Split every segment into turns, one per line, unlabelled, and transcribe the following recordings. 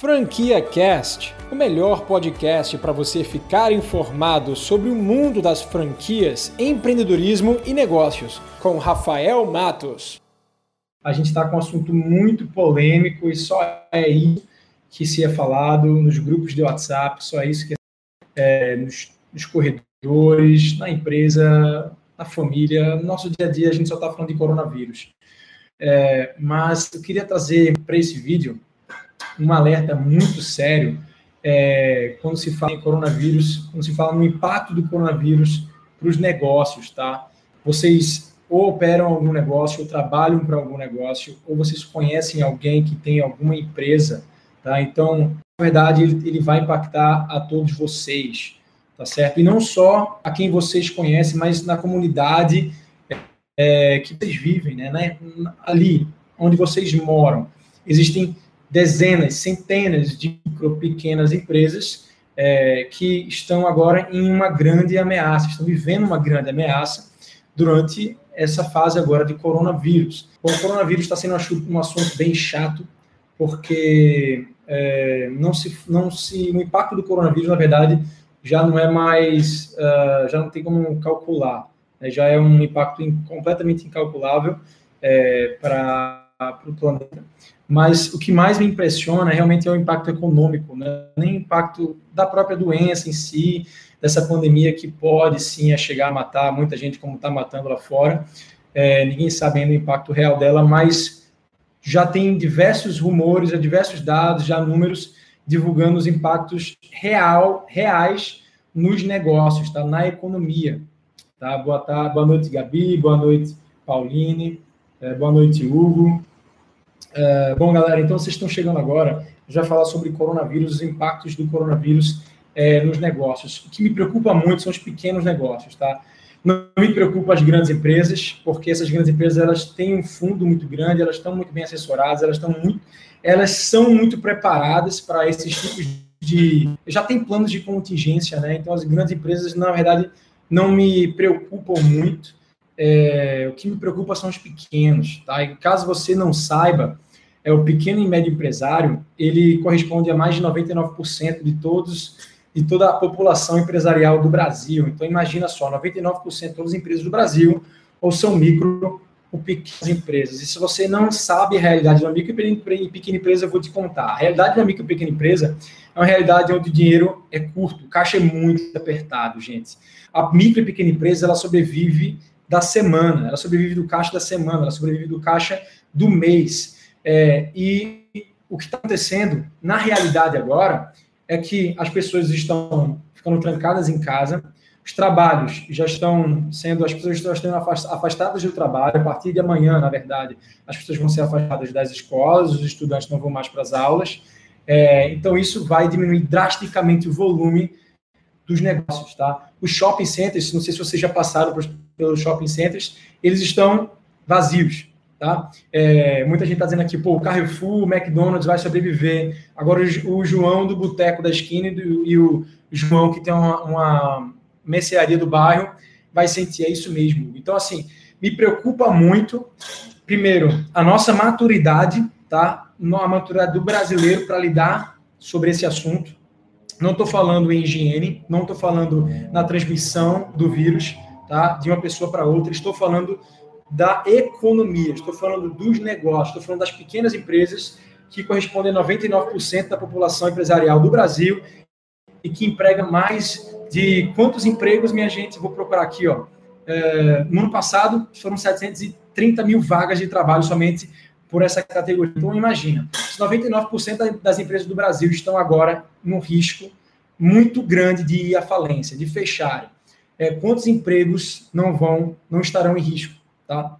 Franquia Cast, o melhor podcast para você ficar informado sobre o mundo das franquias, empreendedorismo e negócios, com Rafael Matos.
A gente está com um assunto muito polêmico e só é isso que se é falado nos grupos de WhatsApp, só é isso que é nos, nos corredores, na empresa, na família, no nosso dia a dia a gente só está falando de coronavírus. É, mas eu queria trazer para esse vídeo um alerta muito sério é, quando se fala em coronavírus, quando se fala no impacto do coronavírus para os negócios, tá? Vocês ou operam algum negócio, ou trabalham para algum negócio, ou vocês conhecem alguém que tem alguma empresa, tá? Então, na verdade, ele, ele vai impactar a todos vocês, tá certo? E não só a quem vocês conhecem, mas na comunidade é, que vocês vivem, né? Ali onde vocês moram. Existem dezenas, centenas de micro, pequenas empresas é, que estão agora em uma grande ameaça, estão vivendo uma grande ameaça durante essa fase agora de coronavírus. Bom, o coronavírus está sendo um assunto bem chato, porque é, não se, não se, o impacto do coronavírus, na verdade, já não é mais, uh, já não tem como calcular, né? já é um impacto in, completamente incalculável é, para o planeta. Mas o que mais me impressiona realmente é o impacto econômico, né? nem o impacto da própria doença em si, dessa pandemia que pode sim chegar a matar muita gente, como está matando lá fora. É, ninguém sabe ainda o impacto real dela, mas já tem diversos rumores, diversos dados, já números divulgando os impactos real, reais nos negócios, tá? na economia. Tá? Boa, tarde, boa noite, Gabi, boa noite, Pauline, é, boa noite, Hugo. É, bom, galera, então vocês estão chegando agora, já falar sobre coronavírus, os impactos do coronavírus é, nos negócios. O que me preocupa muito são os pequenos negócios, tá? Não me preocupa as grandes empresas, porque essas grandes empresas elas têm um fundo muito grande, elas estão muito bem assessoradas, elas estão muito, elas são muito preparadas para esses tipos de, já tem planos de contingência, né? Então as grandes empresas na verdade não me preocupam muito. É, o que me preocupa são os pequenos, tá? E caso você não saiba, é o pequeno e médio empresário, ele corresponde a mais de 99% de todos de toda a população empresarial do Brasil. Então imagina só, 99% de todas as empresas do Brasil ou são micro ou pequenas empresas. E se você não sabe a realidade de uma micro e pequena empresa, eu vou te contar. A realidade da micro e pequena empresa é uma realidade onde o dinheiro é curto, o caixa é muito apertado, gente. A micro e pequena empresa, ela sobrevive da semana, ela sobrevive do caixa da semana, ela sobrevive do caixa do mês. É, e o que está acontecendo na realidade agora é que as pessoas estão ficando trancadas em casa, os trabalhos já estão sendo, as pessoas estão sendo afastadas do trabalho, a partir de amanhã, na verdade, as pessoas vão ser afastadas das escolas, os estudantes não vão mais para as aulas, é, então isso vai diminuir drasticamente o volume dos negócios, tá? Os shopping centers, não sei se vocês já passaram pelos shopping centers, eles estão vazios, tá? É, muita gente está dizendo aqui, pô, o Carrefour, o McDonald's vai sobreviver. Agora o, João do boteco da esquina e, do, e, o João que tem uma, uma mercearia do bairro vai sentir, é isso mesmo. Então, assim, me preocupa muito, primeiro, a nossa maturidade, tá? A maturidade do brasileiro para lidar sobre esse assunto. Não estou falando em higiene, não estou falando na transmissão do vírus, tá? De uma pessoa para outra. Estou falando da economia, estou falando dos negócios, estou falando das pequenas empresas que correspondem a 99% da população empresarial do Brasil e que emprega mais de quantos empregos, minha gente? Vou procurar aqui, ó. É, no ano passado foram 730 mil vagas de trabalho somente por essa categoria. Então, imagina, 99% das empresas do Brasil estão agora no risco muito grande de ir à falência, de fecharem. É, quantos empregos não vão, não estarão em risco, tá?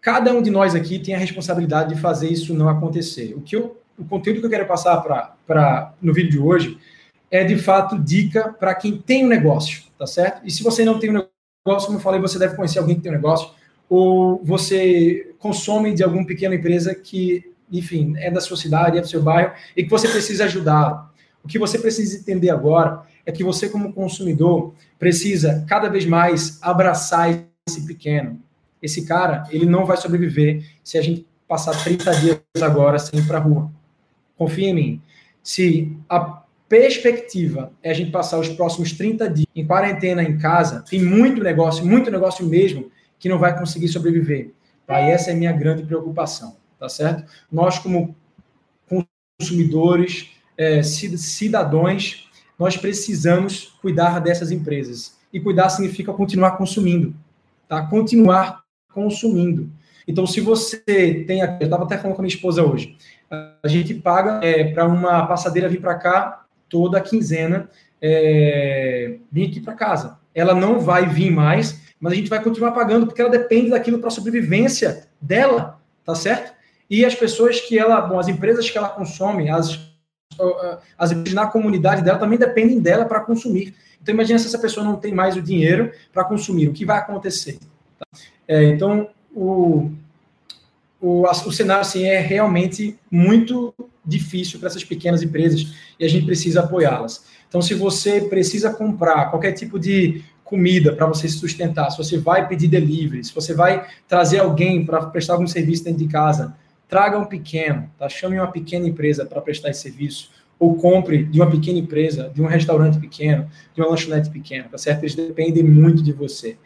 Cada um de nós aqui tem a responsabilidade de fazer isso não acontecer. O que eu, o conteúdo que eu quero passar para no vídeo de hoje é de fato dica para quem tem um negócio, tá certo? E se você não tem um negócio, como eu falei, você deve conhecer alguém que tem um negócio ou você consome de alguma pequena empresa que, enfim, é da sua cidade, é do seu bairro e que você precisa ajudar. O que você precisa entender agora é que você, como consumidor, precisa cada vez mais abraçar pequeno. Esse cara, ele não vai sobreviver se a gente passar 30 dias agora sem ir para a rua. confia em mim. Se a perspectiva é a gente passar os próximos 30 dias em quarentena em casa, tem muito negócio, muito negócio mesmo, que não vai conseguir sobreviver. Tá? E essa é a minha grande preocupação, tá certo? Nós, como consumidores, é, cidadãos, nós precisamos cuidar dessas empresas. E cuidar significa continuar consumindo, tá? Continuar consumindo. Então, se você tem, eu estava até falando com a minha esposa hoje, a gente paga é, para uma passadeira vir para cá toda a quinzena, é, vir aqui para casa. Ela não vai vir mais, mas a gente vai continuar pagando porque ela depende daquilo para a sobrevivência dela, tá certo? E as pessoas que ela, bom, as empresas que ela consome, as, as na comunidade dela também dependem dela para consumir. Então imagina se essa pessoa não tem mais o dinheiro para consumir, o que vai acontecer? Tá? É, então o, o, o cenário assim, é realmente muito difícil para essas pequenas empresas e a gente precisa apoiá-las. Então, se você precisa comprar qualquer tipo de comida para você se sustentar, se você vai pedir delivery, se você vai trazer alguém para prestar algum serviço dentro de casa, traga um pequeno, tá? chame uma pequena empresa para prestar esse serviço, ou compre de uma pequena empresa, de um restaurante pequeno, de uma lanchonete pequena, tá certo? Eles dependem muito de você.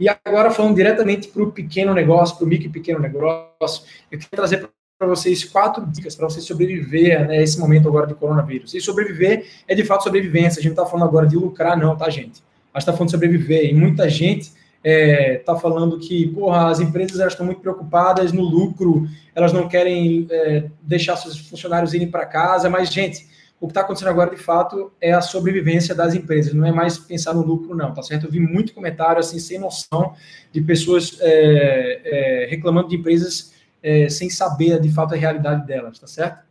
E agora, falando diretamente para o pequeno negócio, para o micro e pequeno negócio, eu quero trazer para vocês quatro dicas para você sobreviver né, esse momento agora de coronavírus. E sobreviver é de fato sobrevivência. A gente não está falando agora de lucrar, não, tá, gente? A gente está falando de sobreviver. E muita gente está é, tá falando que, porra, as empresas elas estão muito preocupadas no lucro, elas não querem é, deixar seus funcionários irem para casa, mas, gente, o que está acontecendo agora, de fato, é a sobrevivência das empresas, não é mais pensar no lucro, não, tá certo? Eu vi muito comentário, assim, sem noção, de pessoas é, é, reclamando de empresas é, sem saber, de fato, a realidade delas, tá certo?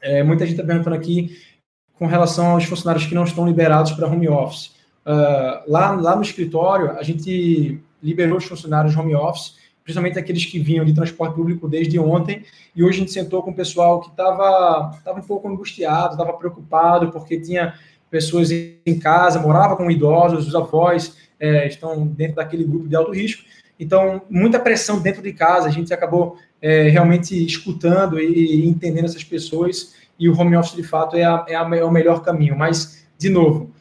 É, muita gente está perguntando aqui com relação aos funcionários que não estão liberados para home office. Uh, lá, lá no escritório, a gente liberou os funcionários home office, principalmente aqueles que vinham de transporte público desde ontem, e hoje a gente sentou com o pessoal que estava tava um pouco angustiado, estava preocupado, porque tinha pessoas em casa, morava com idosos, os avós é, estão dentro daquele grupo de alto risco, então, muita pressão dentro de casa, a gente acabou é, realmente escutando e, e, entendendo essas pessoas, e o home office, de fato, é, a, é, a, é o melhor caminho, mas, de novo,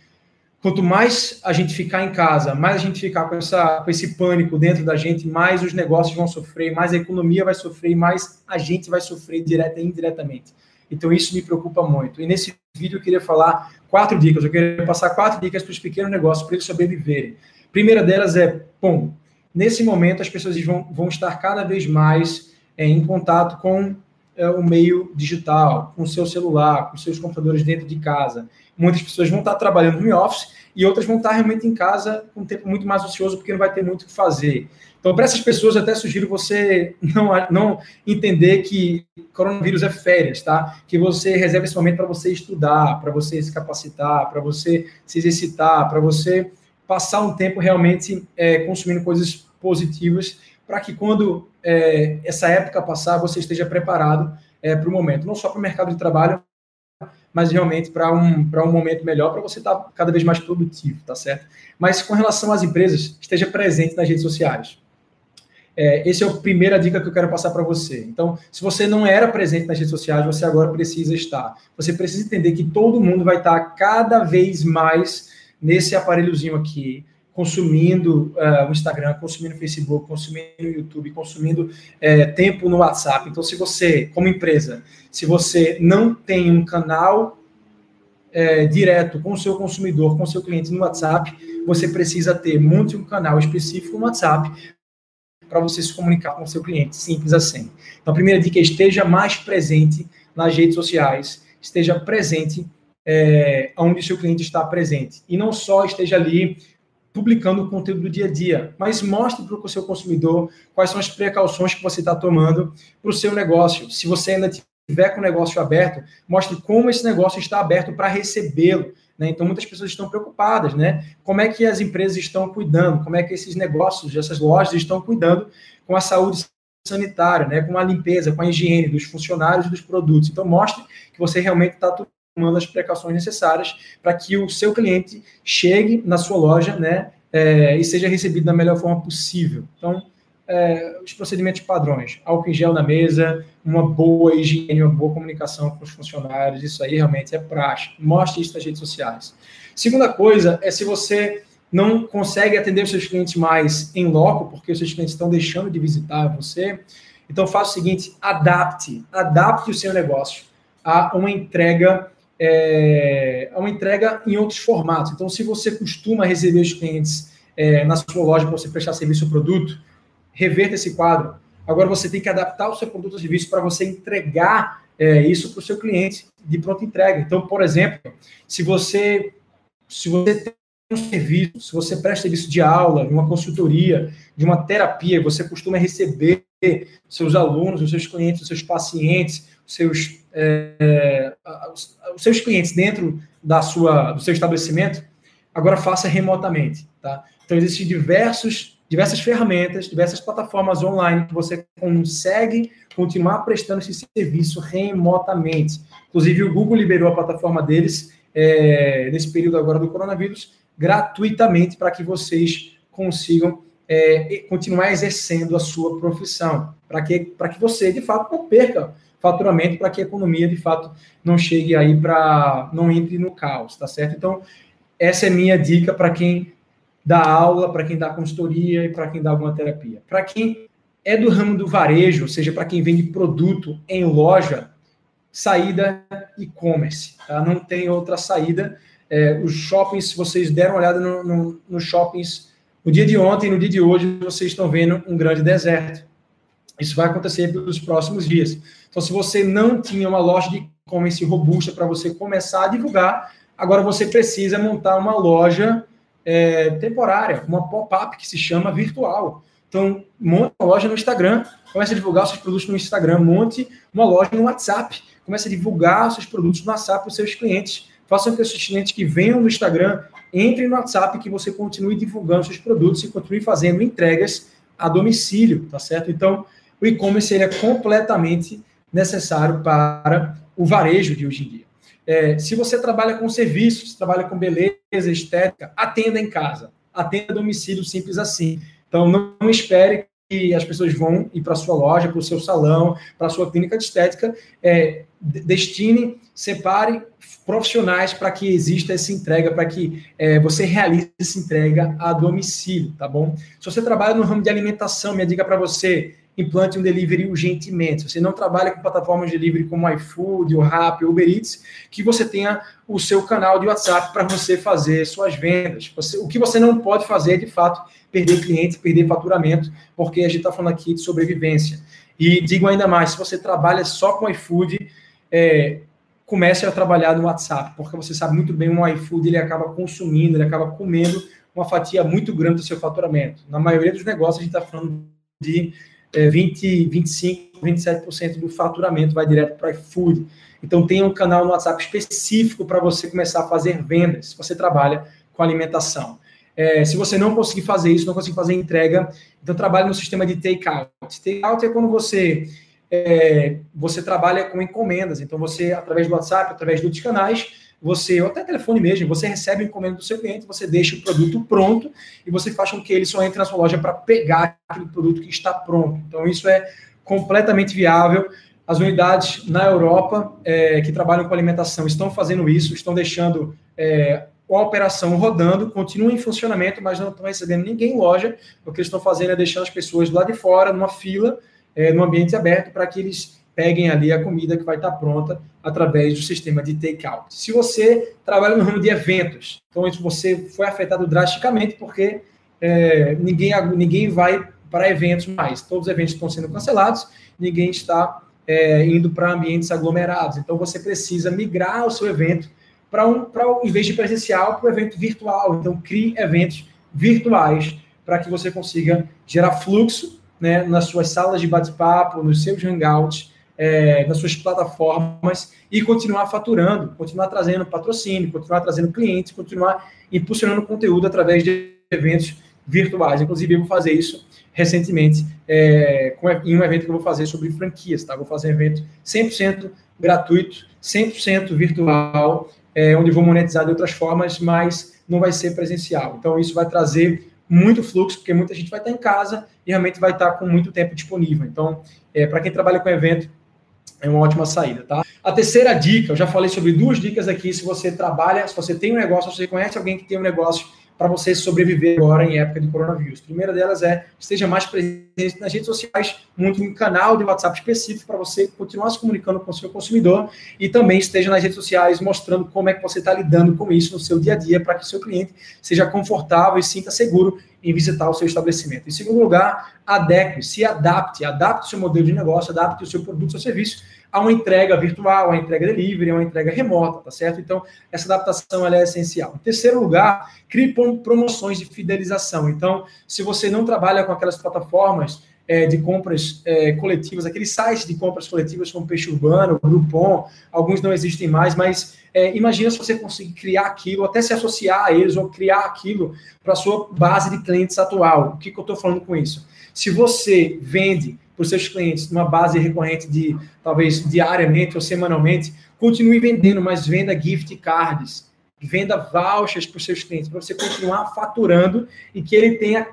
quanto mais a gente ficar em casa, mais a gente ficar com, essa, com esse pânico dentro da gente, mais os negócios vão sofrer, mais a economia vai sofrer, mais a gente vai sofrer direta e indiretamente. Então, isso me preocupa muito. E nesse vídeo eu queria falar quatro dicas. Eu queria passar quatro dicas para os pequenos negócios, para eles sobreviverem. Primeira delas é, bom, nesse momento as pessoas vão, vão estar cada vez mais é, em contato com é, o meio digital, com o seu celular, com seus computadores dentro de casa muitas pessoas vão estar trabalhando no office e outras vão estar realmente em casa com um tempo muito mais ocioso porque não vai ter muito o que fazer. Então, para essas pessoas, até sugiro você não, não entender que coronavírus é férias, tá? Que você reserve esse momento para você estudar, para você se capacitar, para você se exercitar, para você passar um tempo realmente é, consumindo coisas positivas, para que quando é, essa época passar, você esteja preparado é, para o momento, não só para o mercado de trabalho, mas realmente para um, um momento melhor, para você estar tá cada vez mais produtivo, tá certo? Mas com relação às empresas, esteja presente nas redes sociais. É, essa é a primeira dica que eu quero passar para você. Então, se você não era presente nas redes sociais, você agora precisa estar. Você precisa entender que todo mundo vai estar cada vez mais nesse aparelhozinho aqui, consumindo uh, o Instagram, consumindo o Facebook, consumindo o YouTube, consumindo uh, tempo no WhatsApp. Então, se você, como empresa, se você não tem um canal uh, direto com o seu consumidor, com o seu cliente no WhatsApp, você precisa ter monte um canal específico no WhatsApp para você se comunicar com o seu cliente, simples assim. Então, a primeira dica é esteja mais presente nas redes sociais, esteja presente é, onde seu cliente está presente. E não só esteja ali publicando o conteúdo do dia a dia, mas mostre para o seu consumidor quais são as precauções que você está tomando para o seu negócio. Se você ainda tiver com o negócio aberto, mostre como esse negócio está aberto para recebê-lo. Né? Então, muitas pessoas estão preocupadas, né? Como é que as empresas estão cuidando? Como é que esses negócios, essas lojas estão cuidando com a saúde sanitária, né? Com a limpeza, com a higiene dos funcionários e dos produtos. Então, mostre que você realmente está tomando as precauções necessárias para que o seu cliente chegue na sua loja, né, é, e seja recebido da melhor forma possível. Então, é, os procedimentos padrões, álcool em gel na mesa, uma boa higiene, uma boa comunicação com os funcionários, isso aí realmente é prático. Mostre isso nas redes sociais. Segunda coisa é se você não consegue atender os seus clientes mais em loco, porque os seus clientes estão deixando de visitar você, então faça o seguinte, adapte, adapte o seu negócio a uma entrega é, a uma entrega em outros formatos. Então, se você costuma receber os clientes é, na sua loja para você prestar serviço ou produto, reverta esse quadro. Agora você tem que adaptar o seu produto ou serviço para você entregar é, isso para o seu cliente de pronta entrega. Então, por exemplo, se você se você tem um serviço, se você presta serviço de aula, de uma consultoria, de uma terapia, você costuma receber seus alunos, os seus clientes, os seus pacientes, seus, é, os, seus clientes dentro da sua, do seu estabelecimento, agora faça remotamente. Tá? Então, existem diversos diversas ferramentas, diversas plataformas online que você consegue continuar prestando esse serviço remotamente. Inclusive, o Google liberou a plataforma deles é, nesse período agora do coronavírus gratuitamente para que vocês consigam é, continuar exercendo a sua profissão, para que, que você, de fato, não perca faturamento, para que a economia, de fato, não chegue aí para. não entre no caos, tá certo? Então, essa é minha dica para quem dá aula, para quem dá consultoria e para quem dá alguma terapia. Para quem é do ramo do varejo, ou seja, para quem vende produto em loja, saída e-commerce. Tá? Não tem outra saída. É, os shoppings, se vocês deram uma olhada nos no, no shoppings no dia de ontem no dia de hoje, vocês estão vendo um grande deserto. Isso vai acontecer nos próximos dias. Então, se você não tinha uma loja de e-commerce robusta para você começar a divulgar, agora você precisa montar uma loja é, temporária, uma pop-up que se chama virtual. Então, monte uma loja no Instagram, comece a divulgar seus produtos no Instagram, monte uma loja no WhatsApp, comece a divulgar seus produtos no WhatsApp para os seus clientes. Faça com que os clientes que venham no Instagram entrem no WhatsApp que você continue divulgando seus produtos e continue fazendo entregas a domicílio, tá certo? Então, o e-commerce é completamente necessário para o varejo de hoje em dia. É, se você trabalha com serviços, trabalha com beleza, estética, atenda em casa, atenda domicílio, simples assim. Então, não, espere que as pessoas vão ir para a sua loja, para o seu salão, para a sua clínica de estética. É, destine, separe profissionais para que exista essa entrega, para que é, você realize essa entrega a domicílio, tá bom? Se você trabalha no ramo de alimentação, minha dica para você, implante um delivery urgentemente. Se você não trabalha com plataformas de delivery como iFood, o Rappi, Uber Eats, que você tenha o seu canal de WhatsApp para você fazer suas vendas. Você, o que você não pode fazer é, de fato, perder clientes, perder faturamento, porque a gente está falando aqui de sobrevivência. E digo ainda mais, se você trabalha só com iFood, é, comece a trabalhar no WhatsApp, porque você sabe muito bem, um iFood ele acaba consumindo, ele acaba comendo uma fatia muito grande do seu faturamento. Na maioria dos negócios, a gente está falando de é, 20, 25, 27% do faturamento vai direto para iFood. Então, tem um canal no WhatsApp específico para você começar a fazer vendas, se você trabalha com alimentação. É, se você não conseguir fazer isso, não conseguir fazer entrega, então trabalhe no sistema de take-out. Take-out é quando você é, você trabalha com encomendas. Então, você, através do WhatsApp, através de outros canais, você, ou até telefone mesmo, você recebe a encomenda do seu cliente, você deixa o produto pronto e você faz com que ele só entre na sua loja para pegar aquele produto que está pronto. Então, isso é completamente viável. As unidades na Europa é, que trabalham com alimentação estão fazendo isso, estão deixando é, a operação rodando, continuam em funcionamento, mas não estão recebendo ninguém em loja. O que eles estão fazendo é deixando as pessoas lá de fora, numa fila, é, no ambiente aberto, para que eles peguem ali a comida que vai estar pronta através do sistema de take-out. Se você trabalha no ramo de eventos, então você foi afetado drasticamente porque é, ninguém, ninguém vai para eventos mais. Todos os eventos estão sendo cancelados, ninguém está é, indo para ambientes aglomerados. Então você precisa migrar o seu evento para um, para em vez de presencial, para o evento virtual. Então crie eventos virtuais para que você consiga gerar fluxo né, nas suas salas de bate-papo, nos seus hangouts, é, nas suas plataformas e continuar faturando, continuar trazendo patrocínio, continuar trazendo clientes, continuar impulsionando conteúdo através de eventos virtuais. Inclusive, eu vou fazer isso recentemente é, em um evento que eu vou fazer sobre franquias, tá? Vou fazer um evento 100% gratuito, 100% virtual, é, onde vou monetizar de outras formas, mas não vai ser presencial. Então, isso vai trazer muito fluxo, porque muita gente vai estar em casa e realmente vai estar com muito tempo disponível. Então, é, para quem trabalha com evento, é uma ótima saída, tá? A terceira dica, eu já falei sobre duas dicas aqui. Se você trabalha, se você tem um negócio, se você conhece alguém que tem um negócio para você sobreviver agora em época de coronavírus. A primeira delas é esteja mais presente nas redes sociais, monte um canal de WhatsApp específico para você continuar se comunicando com o seu consumidor e também esteja nas redes sociais mostrando como é que você está lidando com isso no seu dia a dia para que o seu cliente seja confortável e sinta seguro em visitar o seu estabelecimento. Em segundo lugar, adeque, se adapte, adapte o seu modelo de negócio, adapte o seu produto, o seu serviço a uma entrega virtual, a entrega delivery, a uma entrega remota, tá certo? Então, essa adaptação é essencial. Em terceiro lugar, crie promoções de fidelização. Então, se você não trabalha com aquelas plataformas é, de compras é, coletivas, aqueles sites de compras coletivas como Peixe Urbano, Groupon, alguns não existem mais, mas é, imagina se você conseguir criar aquilo, até se associar a eles ou criar aquilo para a sua base de clientes atual. O que, que eu estou falando com isso? Se você vende para os seus clientes numa base recorrente de talvez diariamente ou semanalmente, continue vendendo, mas venda gift cards, venda vouchers para os seus clientes, para você continuar faturando e que ele tenha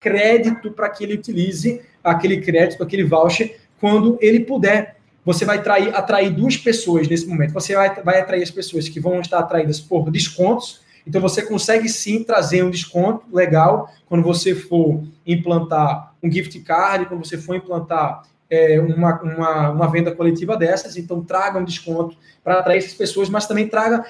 crédito para que ele utilize aquele crédito, aquele voucher, quando ele puder. Você vai atrair, atrair duas pessoas nesse momento. Você vai, vai atrair as pessoas que vão estar atraídas por descontos então você consegue sim trazer um desconto legal quando você for implantar um gift card, quando você for implantar é, uma, uma, uma venda coletiva dessas. Então traga um desconto para atrair essas pessoas, mas também traga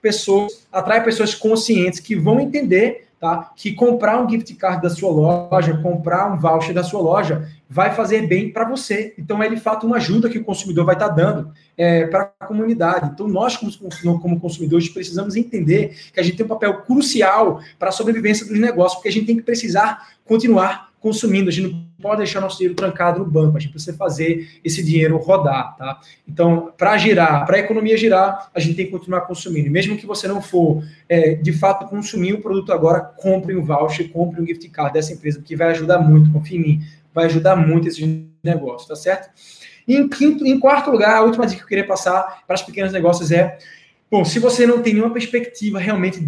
pessoas, atrai pessoas conscientes que vão entender tá, que comprar um gift card da sua loja, comprar um voucher da sua loja, vai fazer bem para você. Então, é de fato uma ajuda que o consumidor vai estar tá dando é, para a comunidade. Então, nós, como, como consumidores, precisamos entender que a gente tem um papel crucial para a sobrevivência dos negócios, porque a gente tem que precisar continuar consumindo. A gente não pode deixar nosso dinheiro trancado no banco. A gente precisa fazer esse dinheiro rodar, tá? Então, para girar, para a economia girar, a gente tem que continuar consumindo. mesmo que você não for, é, de fato, consumir o produto agora, compre um voucher, compre um gift card dessa empresa, porque vai ajudar muito, confie em mim, vai ajudar muito esse negócio, tá certo? E em, quinto, em quarto lugar, a última dica que eu queria passar para os pequenos negócios é, bom, se você não tem nenhuma perspectiva realmente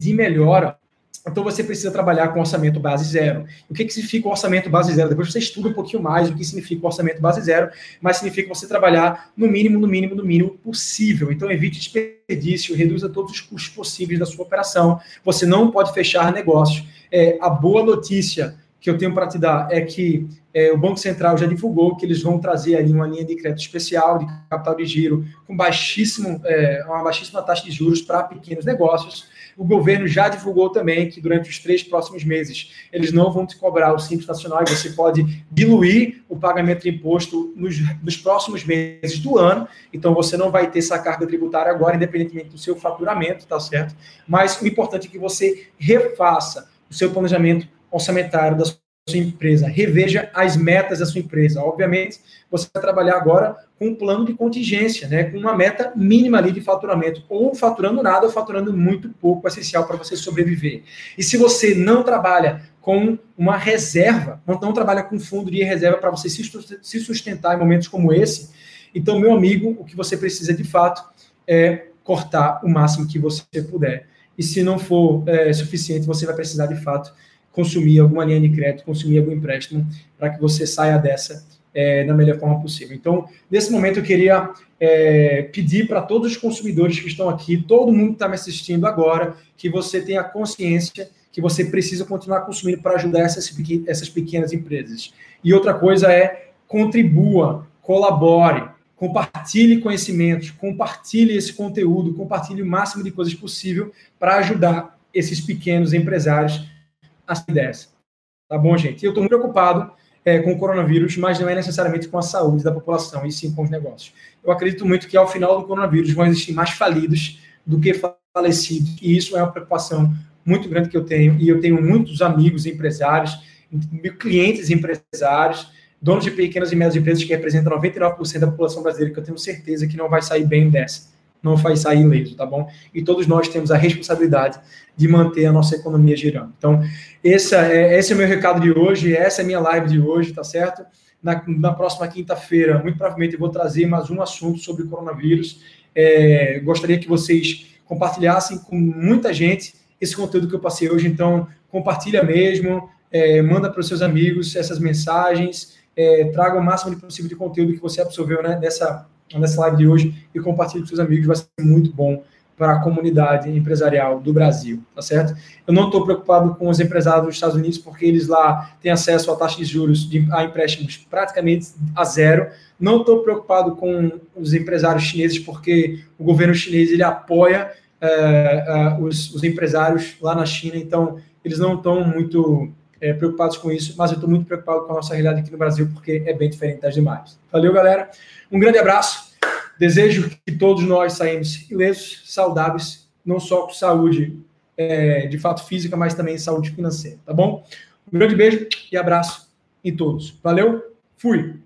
de melhora, então você precisa trabalhar com orçamento base zero. O que, que significa orçamento base zero? Depois você estuda um pouquinho mais o que significa orçamento base zero, mas significa você trabalhar no mínimo, no mínimo, no mínimo possível. Então evite desperdício, reduza todos os custos possíveis da sua operação. Você não pode fechar negócios. É, a boa notícia que eu tenho para te dar é que é, o Banco Central já divulgou que eles vão trazer ali uma linha de crédito especial de capital de giro com baixíssimo, é, uma baixíssima taxa de juros para pequenos negócios. O governo já divulgou também que durante os três próximos meses eles não vão te cobrar o Simples Nacional e você pode diluir o pagamento de imposto nos, nos próximos meses do ano. Então você não vai ter essa carga tributária agora, independentemente do seu faturamento, tá certo? Mas o importante é que você refaça o seu planejamento orçamentário da sua empresa, reveja as metas da sua empresa. Obviamente, você vai trabalhar agora com um plano de contingência, né, com uma meta mínima ali de faturamento, ou faturando nada ou faturando muito pouco, essencial para você sobreviver. E se você não trabalha com uma reserva, não, não trabalha com fundo de reserva para você se sustentar em momentos como esse, então, meu amigo, o que você precisa de fato é cortar o máximo que você puder. E se não for é, suficiente, você vai precisar de fato consumir alguma linha de crédito, consumir algum empréstimo, para que você saia dessa é, da melhor forma possível. Então, nesse momento, eu queria é, pedir para todos os consumidores que estão aqui, todo mundo que está me assistindo agora, que você tenha consciência que você precisa continuar consumindo para ajudar essas, essas pequenas empresas. E outra coisa é contribua, colabore, compartilhe conhecimentos, compartilhe esse conteúdo, compartilhe o máximo de coisas possível para ajudar esses pequenos empresários assim dessa. Tá bom, gente? Eu estou muito preocupado é, com o coronavírus, mas não é necessariamente com a saúde da população, e sim com os negócios. Eu acredito muito que ao final do coronavírus vão existir mais falidos do que falecidos, e isso é uma preocupação muito grande que eu tenho, e eu tenho muitos amigos empresários, clientes empresários, donos de pequenas e médias empresas que representam 99% da população brasileira, que eu tenho certeza que não vai sair bem dessa não vai sair ileso, tá bom? E todos nós temos a responsabilidade de manter a nossa economia girando. Então, esse é, esse é o meu recado de hoje, essa é a minha live de hoje, tá certo? Na, na próxima quinta-feira, muito provavelmente, eu vou trazer mais um assunto sobre o coronavírus. É, gostaria que vocês compartilhassem com muita gente esse conteúdo que eu passei hoje. Então, compartilha mesmo, é, manda para os seus amigos essas mensagens, é, traga o máximo de possível de conteúdo que você absorveu né, nessa, nessa live de hoje e compartilhe com seus amigos, vai ser muito bom para a comunidade empresarial do Brasil, tá certo? Eu não estou preocupado com os empresários dos Estados Unidos, porque eles lá têm acesso a taxa de juros de, a empréstimos praticamente a zero. Não estou preocupado com os empresários chineses, porque o governo chinês ele apoia é, é, os, os, empresários lá na China, então eles não estão muito é, preocupados com isso, mas eu estou muito preocupado com a nossa realidade aqui no Brasil, porque é bem diferente das demais. Valeu, galera. Um grande abraço. Desejo que todos nós saímos ilesos, saudáveis, não só com saúde é, de fato física, mas também saúde financeira, tá bom? Um grande beijo e abraço em todos. Valeu, fui!